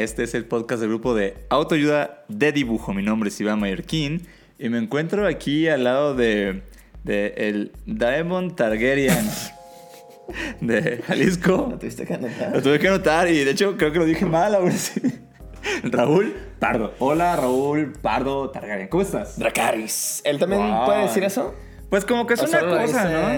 Este es el podcast del grupo de autoayuda de dibujo. Mi nombre es Iván Mallorquín y me encuentro aquí al lado de, de el Diamond Targaryen de Jalisco. Lo tuviste que anotar. Lo tuve que anotar y de hecho creo que lo dije mal ahora sí. Raúl Pardo. Hola Raúl Pardo Targaryen. ¿Cómo estás? Dracaris. ¿Él también Wow. puede decir eso? Pues como que es ¿O una cosa, ¿no?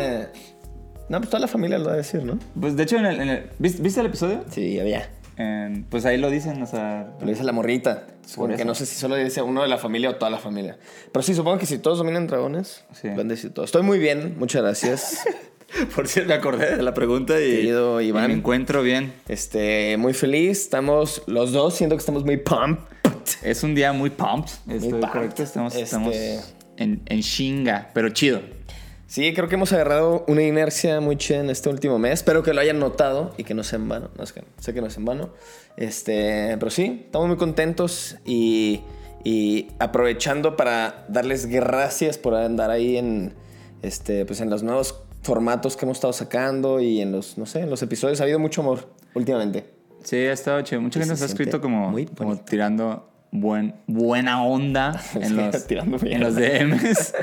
No, pues toda la familia lo va a decir, ¿no? Pues de hecho, en el, en el- ¿viste, viste el episodio? Sí, había. En- pues ahí lo dicen, o sea... Lo dice la morrita. Supongo que eso. no sé si solo dice uno de la familia o toda la familia. Pero sí, supongo que si todos dominan dragones, Sí. van a decir todo. Estoy muy bien, muchas gracias. Por cierto, me acordé de la pregunta y, Querido y Iván. me encuentro bien. este, muy feliz. Estamos los dos, siento que estamos muy pumped. Es un día muy pumped, estoy pumped. correcto. Estamos, Este- estamos en, en chinga, pero chido. Sí, creo que hemos agarrado una inercia muy chida en este último mes. Espero que lo hayan notado y que no sea en vano. No, es que, sé que no es en vano. Este, pero sí, estamos muy contentos y, y aprovechando para darles gracias por andar ahí en, este, pues en los nuevos formatos que hemos estado sacando y en los, no sé, en los episodios. Ha habido mucho amor últimamente. Sí, ha estado chido. Mucha gente nos ha escrito como, tirando buen, buena onda en los, en los DMs.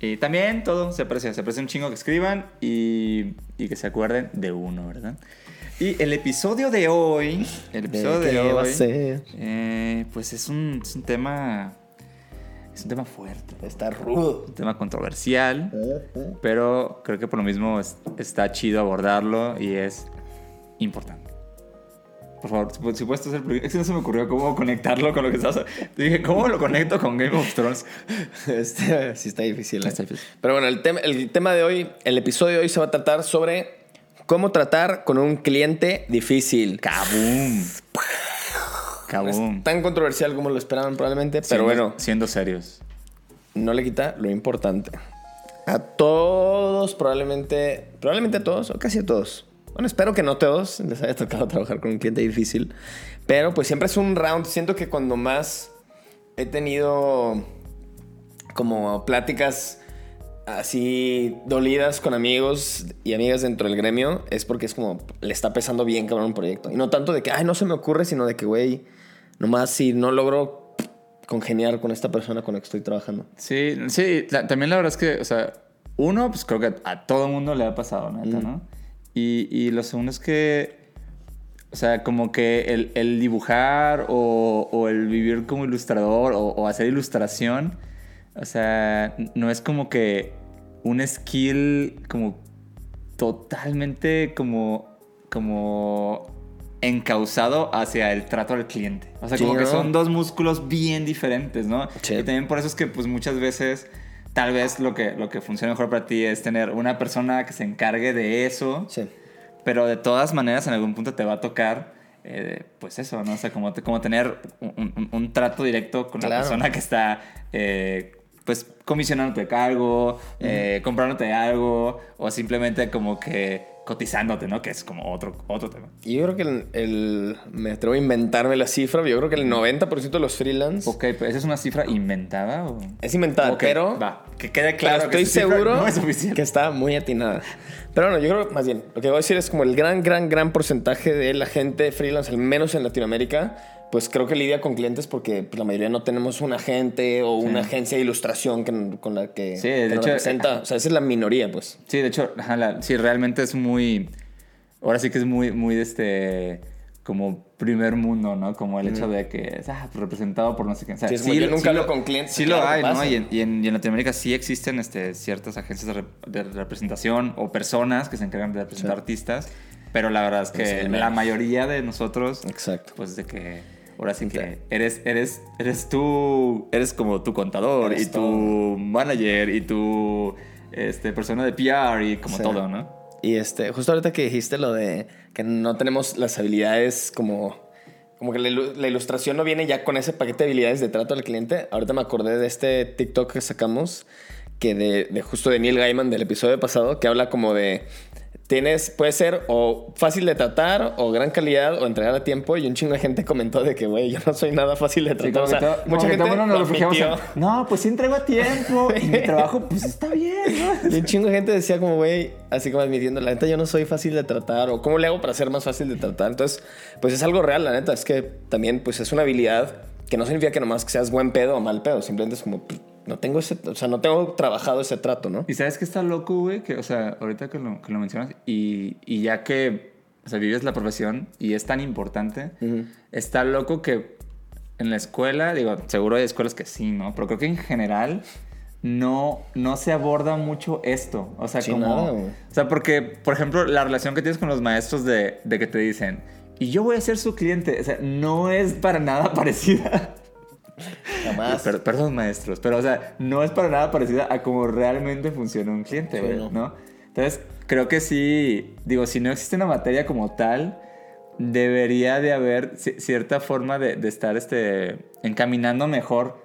y también todo se aprecia. Se aprecia un chingo que escriban y, y que se acuerden de uno, ¿verdad? Y el episodio de hoy, el episodio de, hoy, va a ser? eh, pues es un, es un tema, es un tema fuerte. Está rudo. un tema controversial, pero creo que por lo mismo es- está chido abordarlo y es importante. Por favor, si- si puedes hacer... Es que no se me ocurrió cómo conectarlo con lo que estás... Dije, ¿cómo lo conecto con Game of Thrones? Este, sí está difícil. ¿eh? Está difícil. Pero bueno, el tema, el tema de hoy, el episodio de hoy se va a tratar sobre cómo tratar con un cliente difícil. No ¡Kaboom! es tan controversial como lo esperaban probablemente, pero Siendo- bueno, Siendo serios. no le quita lo importante. A todos, probablemente, probablemente a todos, o casi a todos. Bueno, espero que no todos les haya tocado trabajar con un cliente difícil, pero pues siempre es un round. Siento que cuando más he tenido como pláticas así dolidas con amigos y amigas dentro del gremio, es porque es como le está pesando bien cabrón un proyecto. Y no tanto de que, ay, no se me ocurre, sino de que, güey, nomás si no logro congeniar con esta persona con la que estoy trabajando. Sí, sí, la- también la verdad es que, o sea, uno, pues creo que a todo mundo le ha pasado, neta, ¿no? Y, y lo segundo es que, o sea, como que el, el dibujar o, o el vivir como ilustrador o, o hacer ilustración, o sea, no es como que un skill como totalmente como, como encausado hacia el trato al cliente. O sea, como que son dos músculos bien diferentes, ¿no? Sí. Y también por eso es que pues muchas veces tal vez lo que, lo que funciona mejor para ti es tener una persona que se encargue de eso, Sí. pero de todas maneras en algún punto te va a tocar eh, pues eso, ¿no? O sea, como, como tener un, un- un trato directo con la persona que está eh, pues comisionándote algo, eh, comprándote algo o simplemente como que cotizándote, ¿no? Que es como otro, otro tema. Yo creo que el, el- me atrevo a inventarme la cifra, yo creo que el 90% de los freelance Ok, pero ¿esa es una cifra inventada o...? es inventada, Ok, pero... Va, que quede Claro, que estoy esa cifra seguro no es que está muy atinada. Pero bueno, yo creo, más bien, lo que voy a decir es como el gran, gran, gran porcentaje de la gente freelance, al menos en Latinoamérica, pues creo que lidia con clientes porque pues, la mayoría no tenemos un agente o una agencia de ilustración que- con la que, Sí, de que nos hecho, representa. O sea, esa es la minoría, pues. Sí, de hecho, la- sí, realmente es muy. Ahora sí que es muy, muy de este. Como primer mundo, ¿no? Como el hecho de que es ah, representado por no sé qué. O sea, Sí, es como yo nunca lo- hablo con clientes, Sí claro lo hay, ¿no? Y en, y en- y en Latinoamérica sí existen este, ciertas agencias de, rep- de representación o personas que se encargan de representar artistas. Pero la verdad es que la mayoría de nosotros. Exacto. Pues de que. Ahora sí que eres, eres, eres tú, eres como tu contador Eres y tu manager y tu este, persona de PR y como Sí. todo, ¿no? Y este, justo ahorita que dijiste lo de que no tenemos las habilidades como como que la, ilu- la ilustración no viene ya con ese paquete de habilidades de trato al cliente. Ahorita me acordé de este TikTok que sacamos, que de, de justo de Neil Gaiman del episodio pasado, que habla como de, tienes, puede ser o fácil de tratar, o gran calidad, o entregar a tiempo, y un chingo de gente comentó de que, güey, yo no soy nada fácil de Sí, tratar. como o sea, que todo- como mucha gente lo nos en, admitió. No, pues sí entrego a tiempo. Y mi trabajo, pues está bien, ¿no? Y un chingo de gente decía como, güey, así como admitiendo, la neta yo no soy fácil de tratar o cómo le hago para ser más fácil de tratar. Entonces, pues es algo real, la neta. Es que también pues es una habilidad que no significa que nomás que seas buen pedo o mal pedo. Simplemente es como, no tengo ese, o sea, no tengo trabajado ese trato, ¿no? Y sabes que está loco, güey, que, o sea, ahorita que lo, que lo mencionas, y, y ya que, o sea, vives la profesión y es tan importante, está loco que en la escuela, digo, seguro hay escuelas que sí, ¿no? Pero creo que en general no, no se aborda mucho esto. O sea, Sí, como... nada, o sea, porque, por ejemplo, la relación que tienes con los maestros de, de que te dicen, y yo voy a ser su cliente, o sea, no es para nada parecida. Jamás. Per- perdón, maestros, pero o sea, no es para nada parecida a cómo realmente funciona un cliente, Sí, no. ¿no? Entonces, creo que sí, digo, si no existe una materia como tal, debería de haber ci- cierta forma de, de estar este, encaminando mejor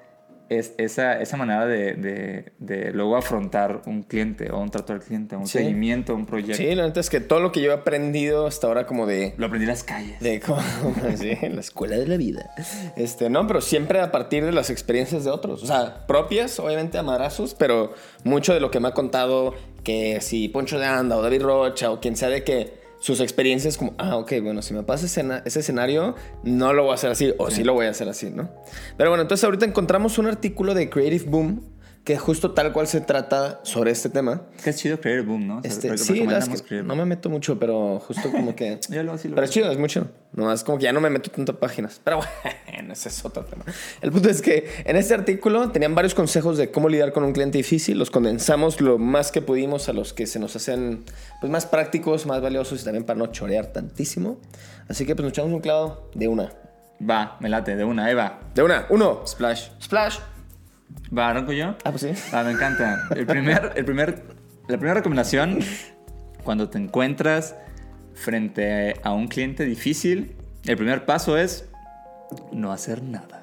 es, esa, esa manera de, de- de luego afrontar un cliente o un trato al cliente, un Sí. seguimiento, un proyecto. Sí, la neta es que todo lo que yo he aprendido hasta ahora como de... Lo aprendí en las calles. De cómo, sí, en la escuela de la vida. Este, no, pero siempre a partir de las experiencias de otros. O sea, propias, obviamente, a madrazos, pero mucho de lo que me ha contado que si Poncho de Anda o David Rocha o quien sea de que sus experiencias como, ah, ok, bueno, si me pasa escena- ese escenario, no lo voy a hacer así, o sí. lo voy a hacer así, ¿no? Pero bueno, entonces ahorita encontramos un artículo de Creative Boom que justo tal cual se trata sobre este tema. Que es chido creer boom, ¿no? O sea, Este, sí, es que no me meto mucho, pero justo como que... Yo luego sí lo pero es chido, es muy chido. No, es como que ya no me meto tanto a páginas. Pero bueno, ese es otro tema. El punto es que en este artículo tenían varios consejos de cómo lidiar con un cliente difícil. Los condensamos lo más que pudimos a los que se nos hacen pues, más prácticos, más valiosos y también para no chorear tantísimo. Así que pues nos echamos un clavo de una. Va, me late, de una, ahí va. De una, uno. Splash. Splash. Va, arranco yo. Ah, pues sí. Ah, me encanta. El primer, el primer, la primera recomendación, cuando te encuentras frente a un cliente difícil, el primer paso es no hacer nada.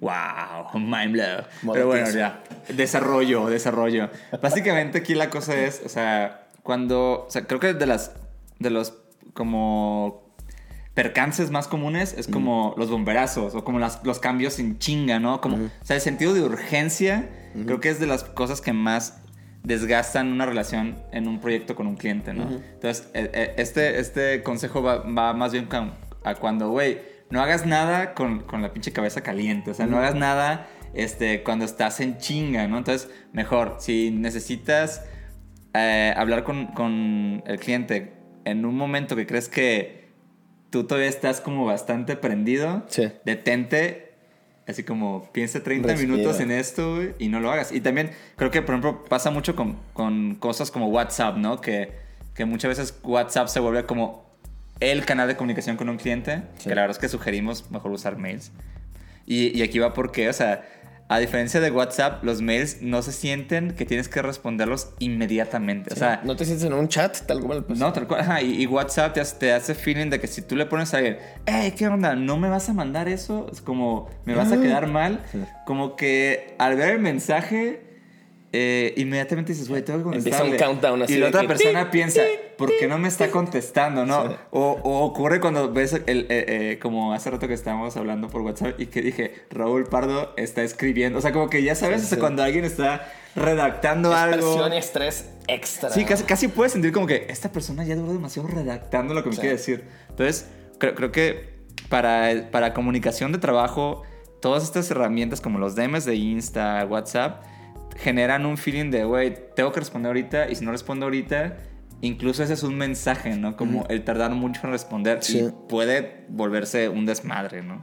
Wow, mind blow. Modo Pero bueno, ya. Desarrollo, desarrollo. Básicamente aquí la cosa es, o sea, cuando, o sea, creo que de las, de los como percances más comunes es como los bomberazos o como las- los cambios en chinga, ¿no? Como, o sea, el sentido de urgencia creo que es de las cosas que más desgastan una relación en un proyecto con un cliente, ¿no? Entonces, eh, eh, este, este consejo va, va más bien a cuando, güey, no hagas nada con, con la pinche cabeza caliente, o sea, no hagas nada este, cuando estás en chinga, ¿no? Entonces, mejor, si necesitas eh, hablar con, con el cliente en un momento que crees que tú todavía estás como bastante prendido, Sí. detente, así como piensa 30 Respira. minutos en esto y no lo hagas. Y también creo que, por ejemplo, pasa mucho con, con cosas como WhatsApp, ¿no? Que, que muchas veces WhatsApp se vuelve como el canal de comunicación con un cliente, Sí. que la verdad es que sugerimos mejor usar mails. Y, y aquí va porque, o sea, a diferencia de WhatsApp, los mails no se sienten que tienes que responderlos inmediatamente. O sea, no te sientes en un chat tal como pues, no, tal cual. Ajá, y, y WhatsApp te hace, te hace feeling de que si tú le pones a alguien, hey, ¿qué onda? ¿No me vas a mandar eso? Es como, me vas a quedar mal. Sí. Como que al ver el mensaje, eh, inmediatamente dices, güey, tengo que Empieza un contestarle. countdown así Y la otra que, persona piensa, ¿por qué no me está contestando? ¿no? Sí. O, o ocurre cuando ves, el, eh, eh, como hace rato que estábamos hablando por WhatsApp y que dije, Raúl Pardo está escribiendo. O sea, como que ya sabes, Sí, sí. cuando alguien está redactando es algo. presión y estrés extra. Sí, casi, casi puedes sentir como que esta persona ya duró demasiado redactando lo que me quiere decir. Entonces, creo, creo que para, para comunicación de trabajo, todas estas herramientas como los DMs de Insta, WhatsApp, generan un feeling de, güey, tengo que responder ahorita y si no respondo ahorita, incluso ese es un mensaje, ¿no? Como el tardar mucho en responder Sí. y puede volverse un desmadre, ¿no?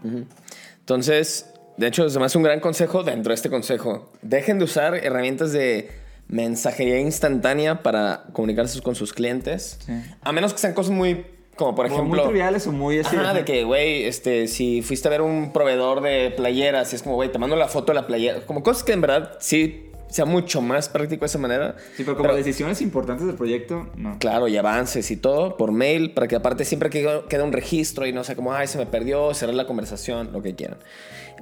Entonces, de hecho, hace un gran consejo dentro de este consejo. Dejen de usar herramientas de mensajería instantánea para comunicarse con sus clientes. Sí. A menos que sean cosas muy, como por ejemplo... muy triviales o muy así. Ajá, de que, güey, este, si fuiste a ver un proveedor de playeras y es como, güey, te mando la foto de la playera. Como cosas que en verdad sí sea mucho más práctico de esa manera. Sí, pero como decisiones importantes del proyecto, no. Claro, y avances y todo por mail, para que aparte siempre quede, un registro y no sé cómo, ay, se me perdió, cerrar la conversación, lo que quieran.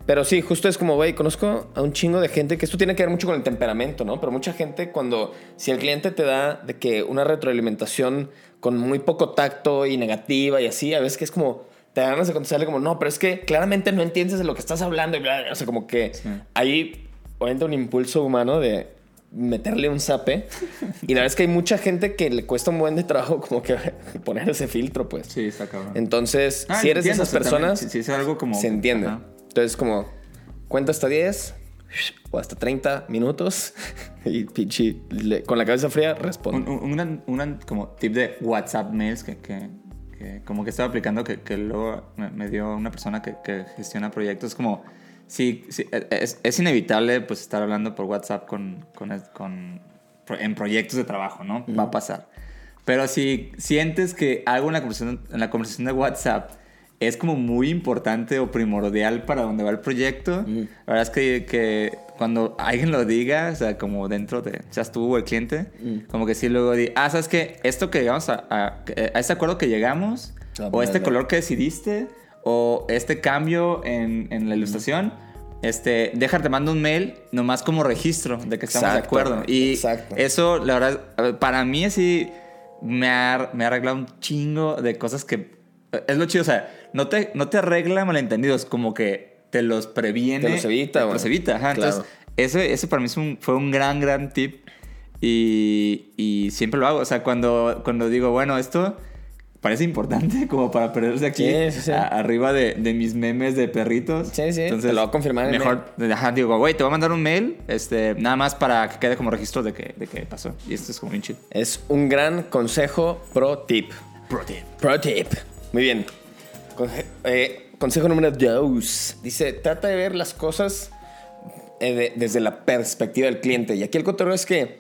Pero sí, justo es como, güey, conozco a un chingo de gente que esto tiene que ver mucho con el temperamento, ¿no? Pero mucha gente cuando, si el cliente te da de que una retroalimentación con muy poco tacto y negativa y así, a veces que es como, te dan ganas de contestarle como, no, pero es que claramente no entiendes de lo que estás hablando y bla, bla, o sea, como que ahí obviamente un impulso humano de meterle un zape. y la verdad es que hay mucha gente que le cuesta un buen de trabajo como que poner ese filtro, pues. Sí, está cabrón. Entonces, Ah, si eres de esas personas, si- si es algo como... se entiende. Ajá. Entonces, como, cuenta hasta 10 o hasta 30 minutos y pinche, le- con la cabeza fría, responde. Un, un, una- una como tip de WhatsApp mails que, que, que como que estaba aplicando que, que luego me, me dio una persona que, que gestiona proyectos como sí, sí, es, es inevitable pues estar hablando por WhatsApp con, con, con- en proyectos de trabajo, ¿no? Va a pasar. Pero si sientes que algo en la conversación, en la conversación de WhatsApp es como muy importante o primordial para donde va el proyecto, la verdad es que, que cuando alguien lo diga, o sea, como dentro de, seas tú o el cliente, como que sí luego di, ah, ¿sabes qué? Esto que llegamos a, a, a este acuerdo que llegamos, Ah, o este color que decidiste, o este cambio en, en la ilustración, este, déjate, mando un mail nomás como registro de que estamos de acuerdo. Y exacto. eso, la verdad, para mí así me ha, me ha arreglado un chingo de cosas que... Es lo chido, o sea, no te, no te arregla malentendidos, como que te los previene. Te los evita, Te los evita, ajá. Claro. Entonces, ese, ese para mí es un- fue un gran, gran tip. Y, y siempre lo hago. O sea, cuando, cuando digo, bueno, esto parece importante como para perderse aquí Sí, sí, sí. a- arriba de, de mis memes de perritos. Sí, sí, te lo voy a confirmar en el Mejor, ajá, digo, güey, te voy a mandar un mail, este, nada más para que quede como registro de que, de que pasó. Y esto es como bien chido. Es un gran consejo pro tip. Pro tip. Pro tip. Muy bien. Eh, consejo número 2. Dice, trata de ver las cosas eh, de- desde la perspectiva del cliente. Y aquí el cotorreo es que,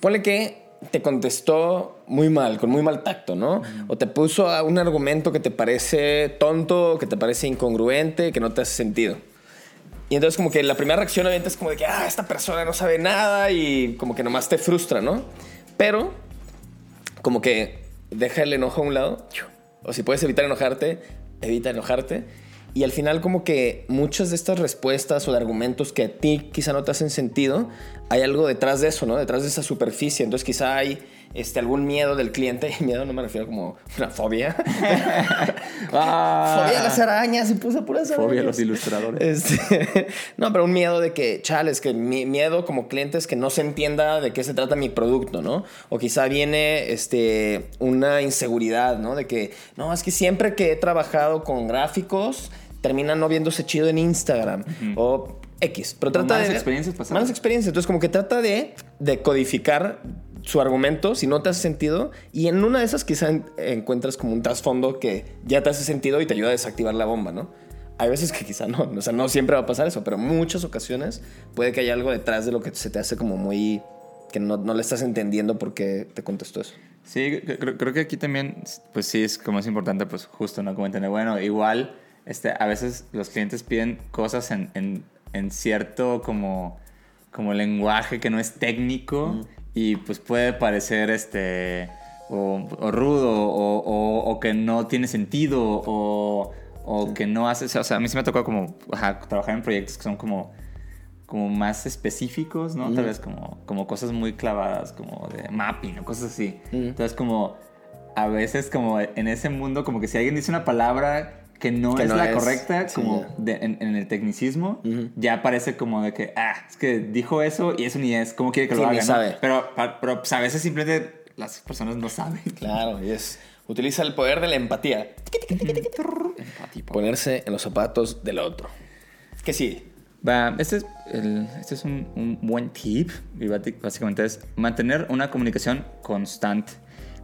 ponle que te contestó muy mal, con muy mal tacto, ¿no? O te puso a un argumento que te parece tonto, que te parece incongruente, que no te hace sentido. Y entonces como que la primera reacción obviamente es como de que, ah, esta persona no sabe nada y como que nomás te frustra, ¿no? Pero como que deja el enojo a un lado. O si puedes evitar enojarte, evita enojarte. Y al final como que muchas de estas respuestas o de argumentos que a ti quizá no te hacen sentido, hay algo detrás de eso, ¿no? Detrás de esa superficie. Entonces quizá hay este, algún miedo del cliente. Miedo no me refiero como una fobia. fobia a las arañas y puse puras arañas. Ah. Fobia a los ilustradores. Este, no, pero un miedo de que, chales, que mi miedo como cliente es que no se entienda de qué se trata mi producto, ¿no? O quizá viene este, una inseguridad, ¿no? De que, no, es que siempre que he trabajado con gráficos, termina no viéndose chido en Instagram. O X. Pero trata malas de. experiencias pasadas. Malas experiencias. Entonces, como que trata de, de codificar su argumento si no te hace sentido. Y en una de esas, quizá en- encuentras como un trasfondo que ya te hace sentido y te ayuda a desactivar la bomba, ¿no? Hay veces que quizá no, o sea, no siempre va a pasar eso, pero muchas ocasiones puede que haya algo detrás de lo que se te hace como muy. que no, no le estás entendiendo por qué te contestó eso. Sí, cre- creo, creo que aquí también, pues sí, es como es importante, pues justo, ¿no? Como entender, bueno, igual, este, a veces los clientes piden cosas en, en, en cierto como, como lenguaje que no es técnico y pues puede parecer, este, o, o rudo o, o- o que no tiene sentido o, o que no hace, o sea, a mí sí me ha tocado como, ajá, trabajar en proyectos que son como como más específicos, ¿no? Tal vez como, como cosas muy clavadas, como de mapping o cosas así. Entonces, como a veces, como en ese mundo, como que si alguien dice una palabra que no Que es no la es, correcta, sí, como de- en, en el tecnicismo, ya parece como de que, ah, es que dijo eso y eso ni es, ¿cómo quiere que Sí, lo ni haga? no? sabe. Pero, pa- pero pues, a veces simplemente las personas no saben. Claro, y es. Utiliza el poder de la empatía. Ponerse en los zapatos del otro. Que sí. Va, este es, el- este es un, un buen tip y básicamente es mantener una comunicación constante.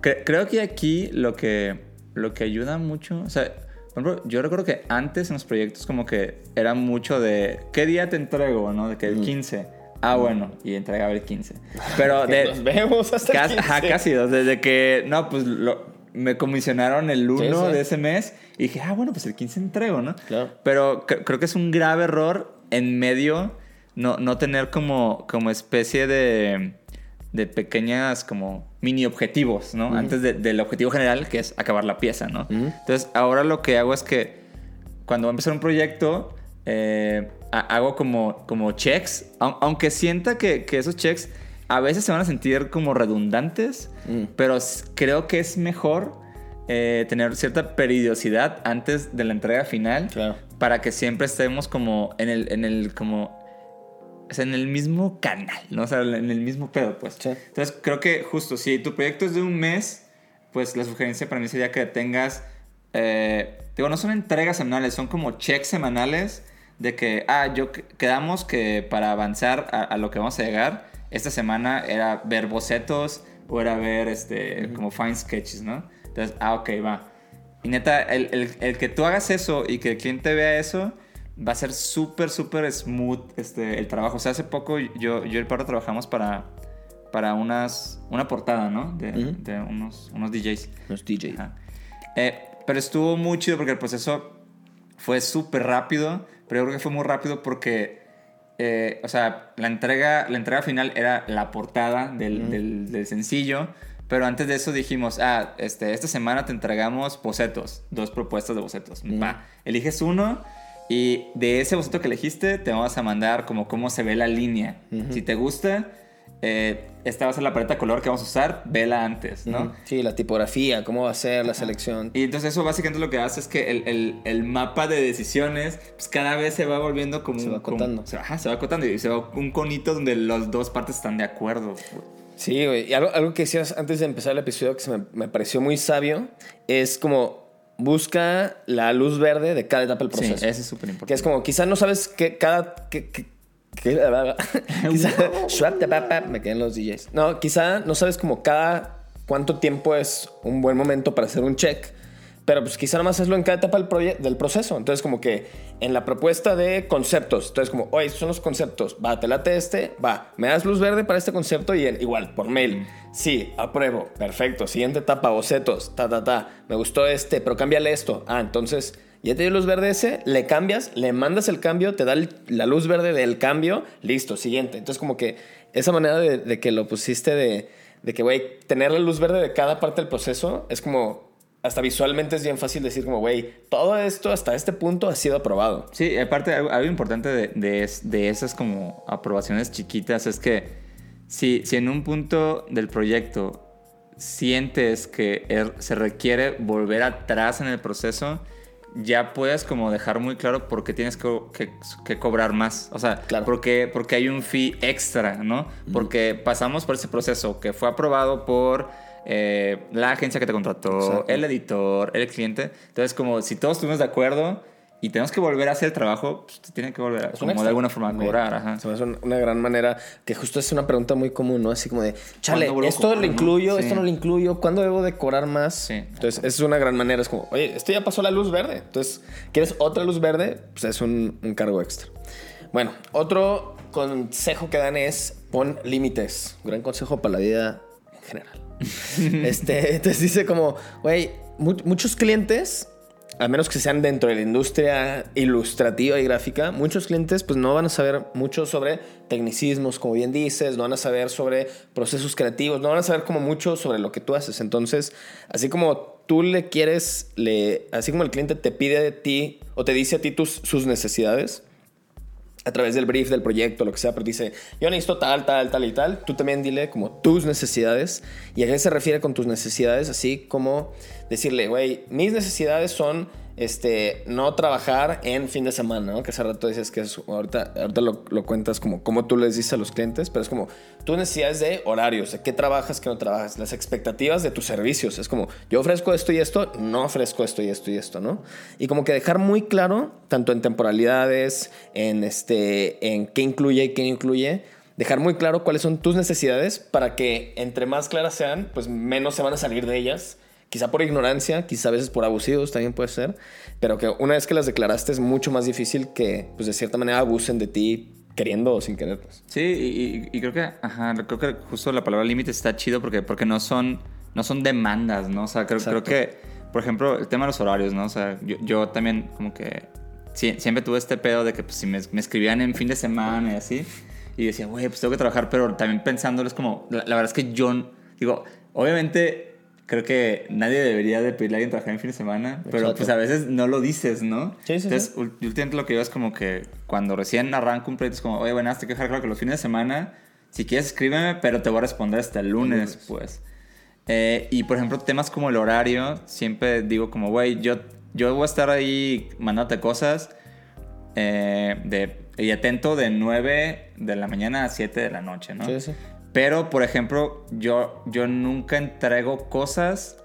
Cre- creo que aquí lo que, lo que ayuda mucho, o sea, por ejemplo, yo recuerdo que antes en los proyectos como que era mucho de, ¿qué día te entrego? ¿no? De que el 15. Ah, bueno, y entregaba el 15. Pero de... Nos vemos hasta el Casi, ajá, 15. casi, desde que, no, pues lo- me comisionaron el 1 Sí, sí. de ese mes y dije, ah, bueno, pues el 15 entrego, ¿no? Claro. Pero cre- creo que es un grave error en medio no, no tener como, como especie de, de pequeñas como mini objetivos, ¿no? Antes de- del objetivo general, que es acabar la pieza, ¿no? Entonces, ahora lo que hago es que cuando voy a empezar un proyecto, eh, ha- hago como, como checks, au- aunque sienta que, que esos checks a veces se van a sentir como redundantes, pero s- creo que es mejor eh, tener cierta periodicidad antes de la entrega final Claro. para que siempre estemos como en el, en el, como, o sea, en el mismo canal, ¿no? O sea, en el mismo pedo, pues. Sí. Entonces, creo que justo, si tu proyecto es de un mes, pues la sugerencia para mí sería que tengas, eh, digo, no son entregas semanales, son como checks semanales de que, ah, yo que- quedamos que para avanzar a, a lo que vamos a llegar, esta semana era ver bocetos o era ver, este, como fine sketches, ¿no? Entonces, ah, ok, va. Y neta, el, el- el que tú hagas eso y que el cliente vea eso, va a ser súper, súper smooth este, el trabajo. O sea, hace poco yo, yo y el Pardo trabajamos para, para unas, una portada, ¿no? De, Ujú. de unos, unos DJs. Los DJ. Ajá. Eh, pero estuvo muy chido porque el proceso fue súper rápido, pero yo creo que fue muy rápido porque, eh, o sea, la entrega, la entrega final era la portada del, del- del sencillo, pero antes de eso dijimos, ah, este, esta semana te entregamos bocetos, dos propuestas de bocetos. Va, eliges uno y de ese boceto que elegiste te vamos a mandar como cómo se ve la línea. Si te gusta, eh, esta va a ser la paleta de color que vamos a usar, vela antes, ¿no? Ujú. Sí, la tipografía, cómo va a ser la selección. Y entonces eso básicamente lo que hace es que el, el- el mapa de decisiones pues cada vez se va volviendo como... Se va acotando. se, va- ajá, se va acotando y se va un conito donde las dos partes están de acuerdo. Sí, güey. Y algo, algo que decías antes de empezar el episodio que se me, me pareció muy sabio es como busca la luz verde de cada etapa del Sí, proceso. ese es súper importante. Que es como, quizás no sabes que cada... Que, que- que- quizá, me quedan los DJs. No, quizá no sabes como cada cuánto tiempo es un buen momento para hacer un check. Pero pues quizá nomás hazlo en cada etapa del, proceso. Entonces como que en la propuesta de conceptos. Entonces como, oye, estos son los conceptos. Va, te late este. Va, me das luz verde para este concepto y en- igual, por mail. Sí, apruebo. Perfecto. Siguiente etapa, bocetos. Ta, ta, ta. Me gustó este, pero cámbiale esto. Ah, entonces ya te dio luz verde ese. Le cambias, le mandas el cambio, te da el- la luz verde del cambio. Listo, siguiente. Entonces como que esa manera de, de que lo pusiste de, de que, güey, tener la luz verde de cada parte del proceso es como hasta visualmente es bien fácil decir como, güey, todo esto hasta este punto ha sido aprobado. Sí, aparte algo, algo importante de, de, de esas como aprobaciones chiquitas es que si, si en un punto del proyecto sientes que er- se requiere volver atrás en el proceso, ya puedes como dejar muy claro por qué tienes que, que- que cobrar más. O sea, Claro. porque, porque hay un fee extra, ¿no? Porque pasamos por ese proceso que fue aprobado por eh, la agencia que te contrató, Exacto. el editor, el cliente. Entonces, como si todos estuvimos de acuerdo y tenemos que volver a hacer el trabajo, pues te tienen que volver a, como de alguna forma a cobrar. Ajá. Se me hace un- una gran manera, que justo es una pregunta muy común, ¿no? Así como de, chale, ¿Cuándo vuelvo a esto cobrar, lo incluyo, Sí. esto no lo incluyo, ¿cuándo debo de cobrar más? Sí. Entonces, es una gran manera, es como, oye, esto ya pasó la luz verde. Entonces, ¿quieres otra luz verde? Pues es un, un cargo extra. Bueno, otro consejo que dan es pon límites. Gran consejo para la vida en general. este, entonces dice como, güey, mu- muchos clientes, a menos que sean dentro de la industria ilustrativa y gráfica, muchos clientes pues no van a saber mucho sobre tecnicismos, como bien dices, no van a saber sobre procesos creativos, no van a saber como mucho sobre lo que tú haces. Entonces, así como tú le quieres, le, así como el cliente te pide de ti o te dice a ti sus necesidades, a través del brief del proyecto, lo que sea, pero dice, yo necesito tal, tal, tal y tal, tú también dile como tus necesidades. ¿Y a qué se refiere con tus necesidades? Así como decirle, güey, mis necesidades son este, no trabajar en fin de semana, ¿no? Que hace rato dices que es, ahorita, ahorita lo, cuentas como, como tú les dices a los clientes, pero es como tus necesidades de horarios, de qué trabajas, qué no trabajas, las expectativas de tus servicios. Es como, yo ofrezco esto y esto, no ofrezco esto y esto y esto, ¿no? Y como que dejar muy claro, tanto en temporalidades, en, este, en qué incluye y qué incluye, dejar muy claro cuáles son tus necesidades para que entre más claras sean, pues menos se van a salir de ellas. Quizá por ignorancia, quizá a veces por abusivos también puede ser, pero que una vez que las declaraste es mucho más difícil que, pues de cierta manera, abusen de ti queriendo o sin querer. Pues. Sí, y, y- y creo que, ajá, creo que justo la palabra límite está chido porque, porque no son, no son demandas, ¿no? O sea, creo, creo que, por ejemplo, el tema de los horarios, ¿no? O sea, yo, yo también como que sí, siempre tuve este pedo de que pues, si me, me escribían en fin de semana y así, y decía, güey, pues tengo que trabajar, pero también pensándolo es como, la, la verdad es que yo, digo, obviamente creo que nadie debería de pedirle a alguien trabajar en fin de semana, pero pues a veces no lo dices, ¿no? Sí, sí, Entonces, sí. últimamente lo que yo es como que cuando recién arranco un proyecto es como, oye, bueno, te que dejar claro que los fines de semana, si quieres escríbeme, pero te voy a responder hasta el lunes, pues. Eh, y por ejemplo, temas como el horario, siempre digo como, güey, yo, yo voy a estar ahí mandándote cosas eh, de, y atento de 9 de la mañana a 7 de la noche, ¿no? Sí, sí. Pero, por ejemplo, yo, yo nunca entrego cosas.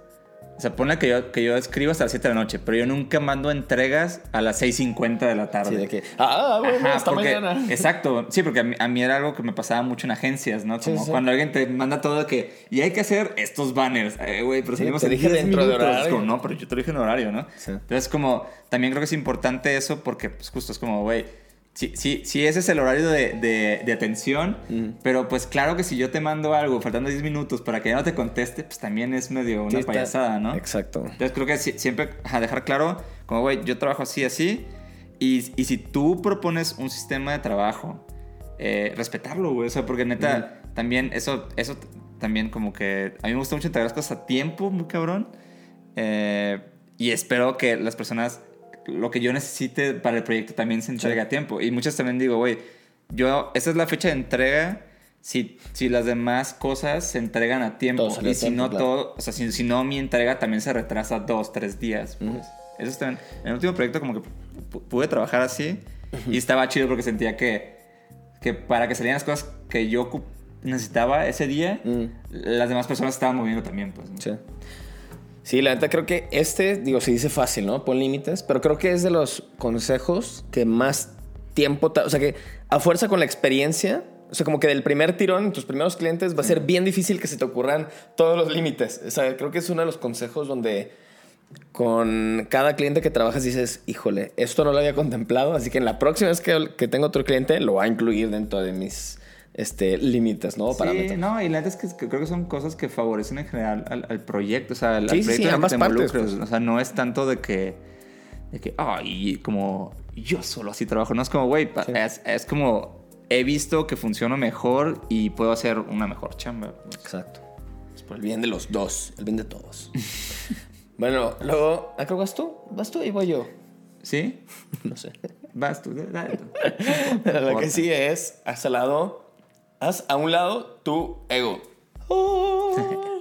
O sea, ponle que yo, que yo escribo hasta las 7 de la noche, pero yo nunca mando entregas a las 6.50 de la tarde. Sí, de que, ah, bueno, Ajá, hasta porque- mañana. Exacto, sí, porque a mí, a mí era algo que me pasaba mucho en agencias, ¿no? Sí, Como sí. cuando alguien te manda todo de que, y hay que hacer estos banners, eh, güey, pero Sí, salimos te en dije 10 dentro de minutos. horario. Es como, no, pero yo te lo dije en horario, ¿no? Sí. Entonces, como, también creo que es importante eso porque, pues, justo es como, güey, sí, sí, sí, ese es el horario de, de- de atención, pero pues claro que si yo te mando algo faltando 10 minutos para que ya no te conteste, pues también es medio una Sí, payasada, ¿no? Exacto. Entonces creo que si- siempre dejar claro, como, güey, yo trabajo así, así, y, y si tú propones un sistema de trabajo, eh, respetarlo, güey, o sea, porque neta, también eso, eso también como que, a mí me gusta mucho entregar las cosas a tiempo, muy cabrón, eh, y espero que las personas, lo que yo necesite para el proyecto también se entregue a tiempo, y muchas también digo, güey, yo, esa es la fecha de entrega, si, si las demás cosas se entregan a tiempo, y si tiempo, no claro. todo, o sea, si, si no mi entrega también se retrasa dos, tres días, pues. Eso está bien. En el último proyecto como que pu- pude trabajar así y estaba chido porque sentía que, que para que salieran las cosas que yo necesitaba ese día, Mm. las demás personas estaban moviendo también, pues. ¿no? Sí. Sí, la neta creo que este, digo, se dice fácil, ¿no? Pon límites, pero creo que es de los consejos que más tiempo, o sea, que a fuerza con la experiencia, o sea, como que del primer tirón, en tus primeros clientes, va a ser bien difícil que se te ocurran todos los límites. O sea, creo que es uno de los consejos donde con cada cliente que trabajas dices, híjole, esto no lo había contemplado, así que en la próxima vez que, que tenga otro cliente, lo voy a incluir dentro de mis este, límites, ¿no? Sí, no, y la neta es que, creo que son cosas que favorecen en general al, al proyecto, o sea, al, Sí, proyecto sí, en el que te partes, pues. O sea, no es tanto de que, de que, ay, como yo solo así trabajo, no es como, güey, es, es como, he visto que funciona mejor y puedo hacer una mejor chamba. pues. Exacto. Es por el bien de los dos, el bien de todos. bueno, luego, ¿a qué vas tú? ¿Vas tú y voy yo? ¿Sí? No sé. Vas tú, dale tú. Pero la que sigue es, haz al lado, haz a un lado tu ego.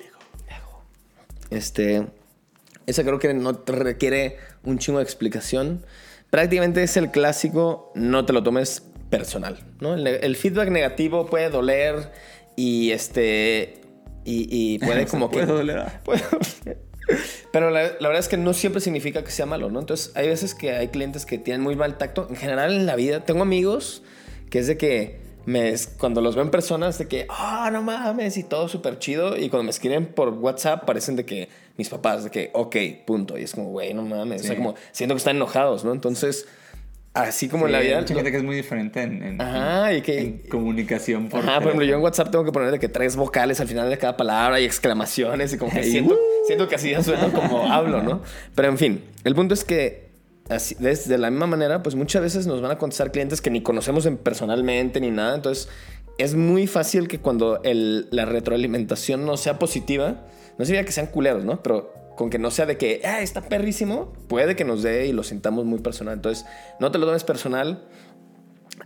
Este, esa creo que no te requiere un chingo de explicación. Prácticamente es el clásico, no te lo tomes personal, ¿no? El, el feedback negativo puede doler y este, y, y puede como que... Puede doler. Puede doler. Pero la, la verdad es que no siempre significa que sea malo, ¿no? Entonces, hay veces que hay clientes que tienen muy mal tacto. En general, en la vida, tengo amigos que es de que me, cuando los veo en persona es de que, ah, no mames, y todo súper chido. Y cuando me escriben por WhatsApp, parecen de que mis papás, de que, ok, punto. Y es como, güey, no mames. O sea, como, siento que están enojados, ¿no? Entonces, así como en la vida. mucha gente que es muy diferente en, en- Ajá, y que- en comunicación. Por Ajá, por ejemplo, yo en. WhatsApp tengo que poner de que tres vocales al final de cada palabra y exclamaciones y como que siento, ¡uh! siento que así ya suena como hablo, ¿no? Pero en fin, el punto es que de, la misma manera, pues muchas veces nos van a contestar clientes que ni conocemos en- personalmente ni nada, entonces es muy fácil que cuando la retroalimentación no sea positiva, no significa que sean culeros, ¿no? Pero con que no sea de que, ah, está perrísimo, puede que nos dé y lo sintamos muy personal. Entonces, no te lo tomes personal,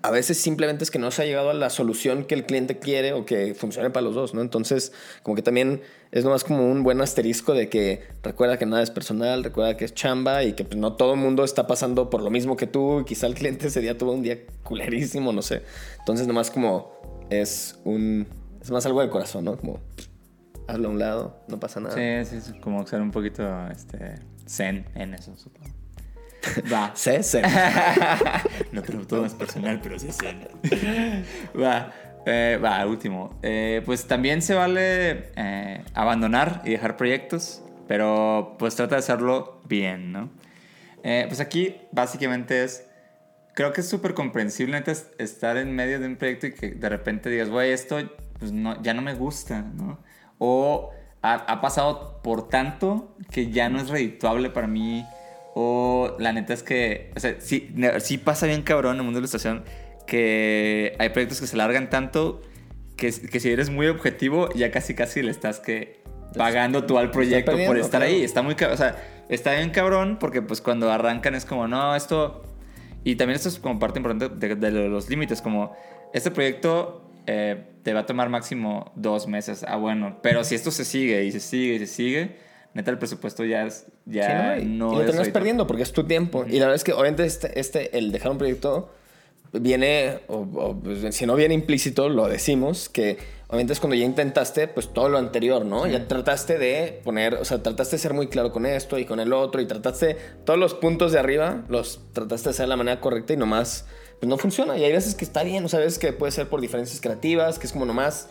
a veces simplemente es que no se ha llegado a la solución que el cliente quiere o que funcione para los dos, ¿no? Entonces, como que también es nomás como un buen asterisco de que recuerda que nada es personal, recuerda que es chamba y que pues, no todo el mundo está pasando por lo mismo que tú y quizá el cliente ese día tuvo un día culerísimo, no sé. Entonces, nomás como es un... Es más algo del corazón, ¿no? Como hazlo a un lado, no pasa nada. Sí, sí, sí, como ser un poquito este, zen en eso, supongo. Va. Sí. no te lo tomes personal, pero sí zen. Va. Eh, va, último. Eh, pues también se vale eh, abandonar y dejar proyectos, pero pues trata de hacerlo bien, ¿no? Eh, pues aquí básicamente es, creo que es súper comprensible neta, es- estar en medio de un proyecto y que de repente digas, güey, esto pues no, ya no me gusta, ¿no? O ha, ha pasado por tanto que ya no es redituable para mí O la neta es que, o sea, sí, sí pasa bien cabrón en el mundo de la ilustración que hay proyectos que se largan tanto que, que si eres muy objetivo ya casi casi le estás que pagando tú al proyecto por estar claro. ahí. Está muy, o sea, está bien cabrón porque pues cuando arrancan es como, no, esto... Y también esto es como parte importante de, de los límites, como este proyecto eh, te va a tomar máximo dos meses. Ah, bueno, pero si esto se sigue y se sigue y se sigue, neta el presupuesto ya es... Ya Sí, ¿no? Y- no y lo terminas perdiendo porque es tu tiempo. Y la verdad es que obviamente este, este, el dejar un proyecto viene, o, o, pues, si no viene implícito, lo decimos, que obviamente es cuando ya intentaste pues todo lo anterior, ¿no? Ya trataste de poner, o sea, trataste de ser muy claro con esto y con el otro y trataste todos los puntos de arriba, los trataste de hacer de la manera correcta y nomás, pues no funciona. Y hay veces que está bien, o sea, veces que puede ser por diferencias creativas, que es como nomás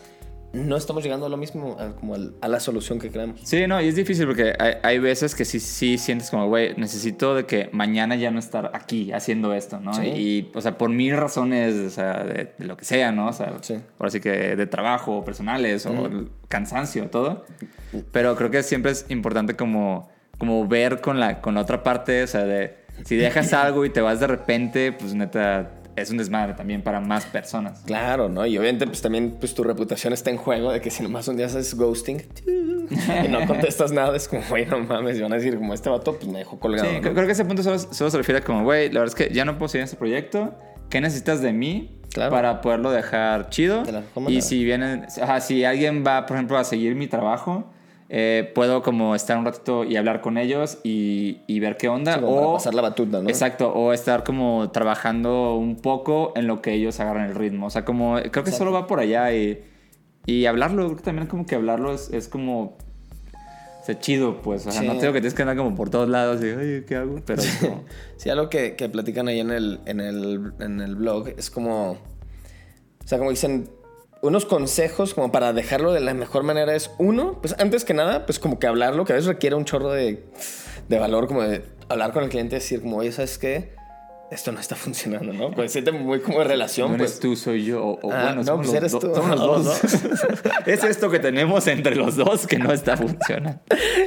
no estamos llegando a lo mismo, a, como al- a la solución que creamos. Sí, no, y es difícil porque hay, hay veces que sí, sí sientes como, güey, necesito de que mañana ya no estar aquí haciendo esto, ¿no? Sí. Y, o sea, por mil razones, o sea, de, de lo que sea, ¿no? O sea, Sí. ahora sí que de trabajo, personales, o el cansancio, todo. Pero creo que siempre es importante como, como ver con la, con la otra parte, o sea, de si dejas algo y te vas de repente, pues neta, es un desmadre también para más personas. Claro, ¿no? Y obviamente pues también pues tu reputación está en juego de que si nomás un día haces ghosting y no contestas nada, es como, güey, no mames, y van a decir como este vato pues me dejó colgado. Sí, ¿no? creo, que ese punto solo, solo se refiere a como, güey, la verdad es que ya no puedo seguir en este proyecto. ¿Qué necesitas de mí Claro. para poderlo dejar chido? Y si vienen, ajá, si alguien va, por ejemplo, a seguir mi trabajo, eh, puedo como estar un ratito y hablar con ellos y, y ver qué onda. Sí, para o, pasar la batuta, ¿no? Exacto, o estar como trabajando un poco en lo que ellos agarran el ritmo. O sea, como creo que Exacto. solo va por allá y, y hablarlo, creo que también como que hablarlo es, es como... O sea, chido, pues. O sea, Sí. no te digo que tienes que andar como por todos lados y, oye, ¿qué hago? Pero es como... Sí, algo que, que platican ahí en el, en, el, en el blog es como, o sea, como dicen, unos consejos como para dejarlo de la mejor manera es, uno, pues antes que nada, pues como que hablarlo, que a veces requiere un chorro de, de valor, como de hablar con el cliente y decir como, oye, ¿sabes qué? Esto no está funcionando, ¿no? Pues siente muy como de relación, No pues. eres tú, soy yo. O, o Ah, bueno, no, pues eres do- tú. somos los Los dos. es esto que tenemos entre los dos que no está funcionando.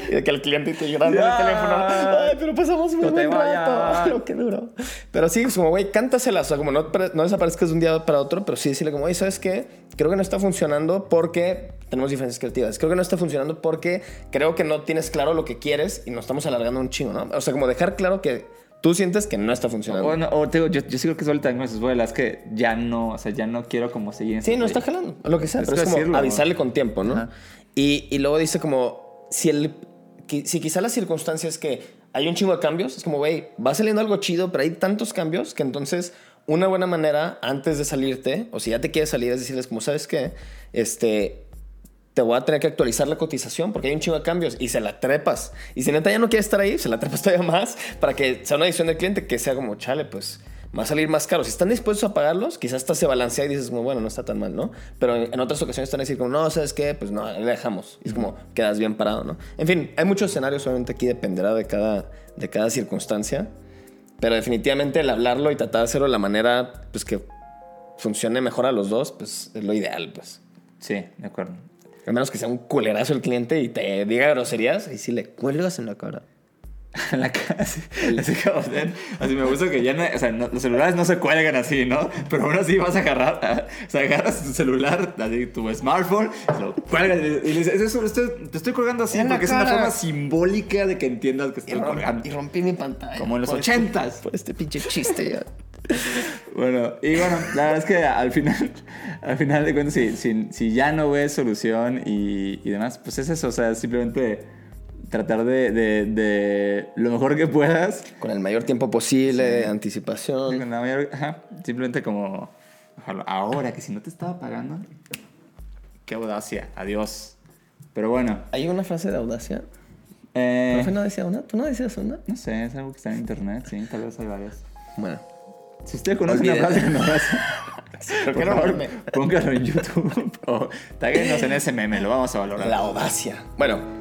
Y de que el cliente te llorando en el teléfono. Ay, pero pasamos muy No buen rato. Lo que duró. Pero sí, es como, güey, cántasela. O sea, como no, no desaparezcas de un día para otro, pero sí decirle como, oye, ¿sabes qué? Creo que no está funcionando porque tenemos diferencias creativas. Creo que no está funcionando porque creo que no tienes claro lo que quieres y nos estamos alargando un chingo, ¿no? O sea, como dejar claro que tú sientes que no está funcionando. O, no, o te digo, yo, yo sí creo que suele también esas vuelas que ya no, o sea, ya no quiero como seguir Sí, no está jalando, lo que sea, Es pero que es como decirlo. avisarle con tiempo, ¿no? Ajá. Y, y luego dice como, si, el, si quizá la circunstancia es que hay un chingo de cambios, es como, güey, va saliendo algo chido, pero hay tantos cambios que entonces una buena manera antes de salirte, o si ya te quieres salir, es decirles como, ¿sabes qué? Este, te voy a tener que actualizar la cotización porque hay un chingo de cambios y se la trepas. Y si neta ya no quieres estar ahí, se la trepas todavía más para que sea una decisión del cliente que sea como, chale, pues va a salir más caro. Si están dispuestos a pagarlos, quizás hasta se balancea y dices como, bueno, no está tan mal, ¿no? Pero en, en otras ocasiones están a decir como, no, ¿sabes qué? Pues no, le dejamos. Y es como, quedas bien parado, ¿no? En fin, hay muchos escenarios, obviamente aquí dependerá de cada, de cada circunstancia. Pero definitivamente el hablarlo y tratar de hacerlo de la manera pues, que funcione mejor a los dos, pues es lo ideal, pues. Sí, de acuerdo. A menos que sea un culerazo el cliente y te diga groserías y si le cuelgas en la cara. La cara, así, me gusta que ya no, o sea, no- los celulares no se cuelgan así, ¿no? Pero aún así vas a agarrar, a- o sea, agarras tu celular, así, tu smartphone, lo cuelgas y, le dices, "Es eso, estoy- te estoy colgando así En porque es una forma simbólica de que entiendas que Y, estoy colgando. y rompí mi pantalla. Como en los este- ochentas. Por este pinche chiste ya. Bueno, y bueno, la verdad es que al final, al final de cuentas, si, si, si ya no ves solución y, y demás, pues es eso, o sea, simplemente tratar de, de, de lo mejor que puedas Con el mayor tiempo posible, Sí, anticipación. con la mayor- ajá, simplemente como, ojalá, ahora que si no te estaba pagando, qué audacia, adiós. Pero bueno, ¿Hay una frase de audacia? eh, ¿Profe no decía una? ¿Tú no decías una? no sé, es algo que está en internet, sí, tal vez hay varias. Bueno. Si usted conoce una frase de audacia, por un favor, meme. póngalo en YouTube o en ese meme, lo vamos a valorar. La audacia. Bueno.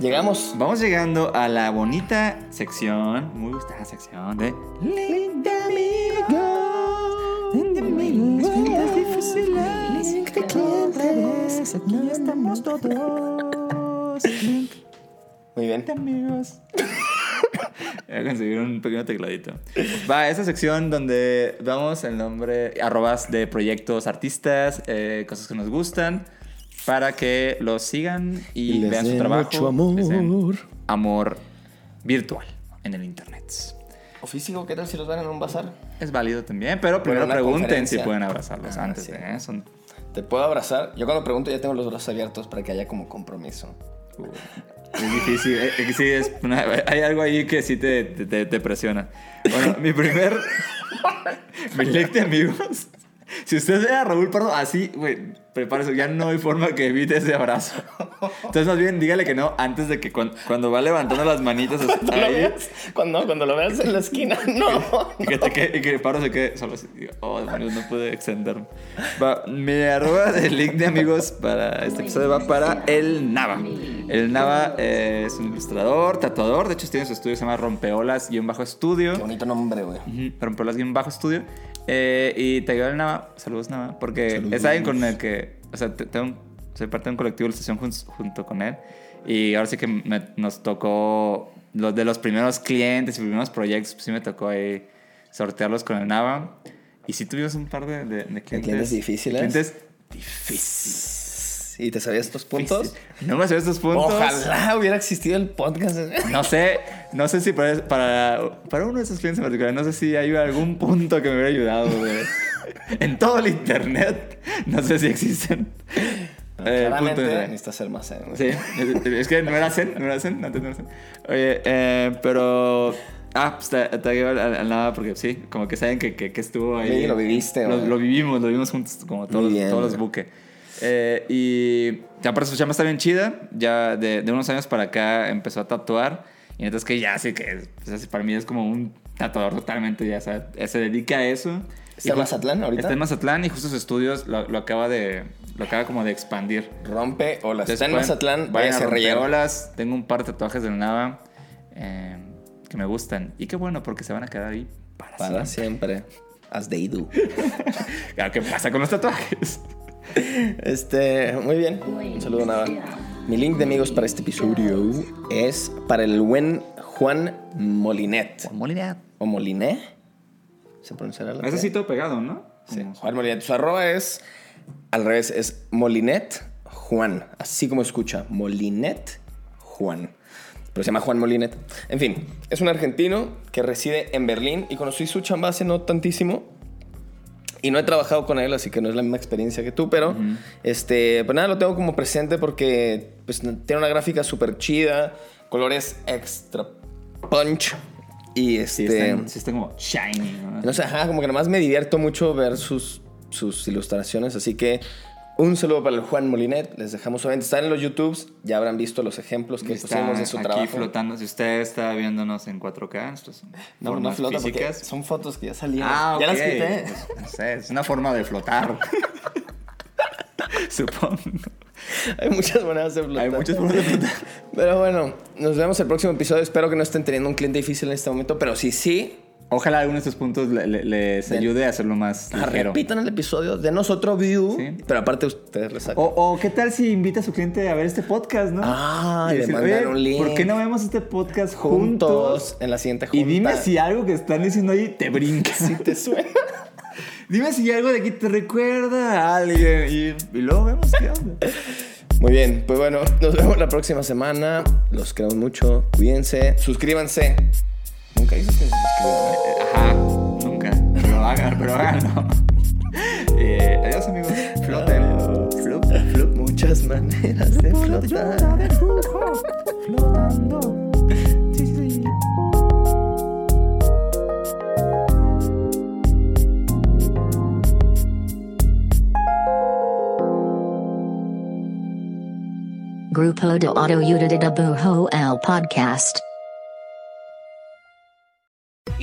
Llegamos. Vamos llegando a la bonita sección, muy gustada sección de Linda Amigo. Linda Amigos, difíciles, de clientes, aquí estamos todos. Muy bien. amigos. Voy a conseguir un pequeño tecladito. Va, esa sección donde damos el nombre, arrobas de proyectos, artistas, eh, cosas que nos gustan, para que los sigan y, Y les vean su trabajo. mucho amor. Amor virtual en el internet. ¿O físico? ¿Qué tal si los van en un bazar? Es válido también, pero primero pregunten si pueden abrazarlos Ah, antes sí. de eso. ¿Te puedo abrazar? Yo cuando pregunto ya tengo los brazos abiertos para que haya como compromiso. Es difícil, eh, eh, sí, es una- hay algo ahí que sí te, te- te- presiona. Bueno, mi primer. mi de amigos. Si usted ve a Raúl Pardo así, güey, prepárese, ya no hay forma que evite ese abrazo. Entonces, más bien, dígale que no antes de que cuan- cuando, va levantando las manitas Cuando lo ahí. veas, cuando, cuando lo veas en la esquina, no. Y que, te quede- y que Paro se quede solo así. digo, Oh, demonios, no pude extenderme. Va, mi arroba de link de amigos para este episodio va para el Nava. El Nava eh, es un ilustrador, tatuador. De hecho, tiene su estudio, se llama Rompeolas-Estudio. Qué bonito nombre, güey. Ujú, Rompeolas-Estudio. Eh, y te el Nava. Saludos, Nava. Porque Saludos. es alguien con el que. O sea, te- tengo soy parte de un colectivo de ilustración jun- junto con él. Y ahora sí que me- nos tocó. Los de los primeros clientes y primeros proyectos, pues sí me tocó ahí sortearlos con el Nava. Y sí tuvimos un par de, de- de clientes. clientes difíciles? Clientes difíciles. ¿Y te sabías estos puntos? No me sé estos puntos. Ojalá hubiera existido el podcast. No sé, no sé si para, para, para uno de esos clientes en particular, no sé si hay algún punto que me hubiera ayudado, güey. En todo el internet, no sé si existen. Eh, Claramente punto de- necesitas ser más zen. Sí, es- que no era Zen, no era Zen, antes no era Zen. Oye, eh, pero... Ah, pues te, te al, al nada porque sí, como que saben que, que, que estuvo ahí. Sí, lo viviste, Lo, lo vivimos, lo vivimos juntos como todos, bien, todos los buques. Eh, y aparte su chamba está bien chida, ya de, de unos años para acá empezó a tatuar. Y entonces que ya sí que, pues, así para mí es como un tatuador totalmente, ya sea, se dedica a eso. ¿Está en Mazatlán ahorita? Está en Mazatlán y justo sus estudios lo, lo acaba de, lo acaba como de expandir. Rompe olas. Entonces, Está en pueden- Mazatlán, vayan vaya a relleno. rompeolas. Tengo un par de tatuajes del Nava eh, que me gustan. Y qué bueno, porque se van a quedar ahí para, Para siempre. siempre. As they do. Claro, ¿Qué pasa con los tatuajes? Este, muy bien. Un saludo, nada. Mi link de amigos para este episodio es para el buen Juan Molinet. Molinea. ¿O Moliné? ¿Se pronunciará la Ese sí todo pegado, ¿no? Sí, Juan Molinet. Su arroba es, al revés, es Molinet Juan. Así como escucha, Molinet Juan. Pero se llama Juan Molinet. En fin, es un argentino que reside en Berlín y conocí su chamba hace no tantísimo. Y no he trabajado con él, así que no es la misma experiencia que tú, pero este, pues nada, lo tengo como presente porque pues, tiene una gráfica súper chida, colores extra punch y Sí, este... están, sí están como shiny, ¿no? No sé, ajá, como que nomás me divierto mucho ver sus, sus ilustraciones. Así que un saludo para el Juan Molinet. Les dejamos obviamente. Están en los YouTubes. Ya habrán visto los ejemplos que Está pusimos de su aquí trabajo. flotando. Si usted está viéndonos en 4K, esto son No, no flota porque físicas. son fotos que ya salieron. Ah, Ya las quité. Pues, no sé, es una forma de flotar. Supongo. Hay muchas maneras de flotar. Hay muchas formas de flotar. Pero bueno, nos vemos el próximo episodio. Espero que no estén teniendo un cliente difícil en este momento. Pero si sí, Ojalá alguno de estos puntos le- le- les ayude a hacerlo más ah, ligero. repitan el episodio. Denos otro view. Sí. Pero aparte ustedes les sacan. O, o qué tal si invita a su cliente a ver este podcast, ¿no? Ah, Y le mandan "Oye, un link". ¿Por qué no vemos este podcast juntos, juntos? en la siguiente junta. Y dime si algo que están diciendo ahí te brinca. Si te suena. dime si algo de aquí te recuerda a alguien. Y, y luego vemos qué onda. Muy bien, pues bueno, nos vemos la próxima semana. Los queremos mucho. Cuídense. Suscríbanse. Nunca dices que se suscriban. ¿eh? Ajá, nunca. Pero hagan, pero háganlo. Eh, adiós, amigos. Floten. Adiós. Flup, flup. Muchas maneras de flotar. Flotando. Sí, sí, sí. Grupo de Autoudidabujo El Podcast.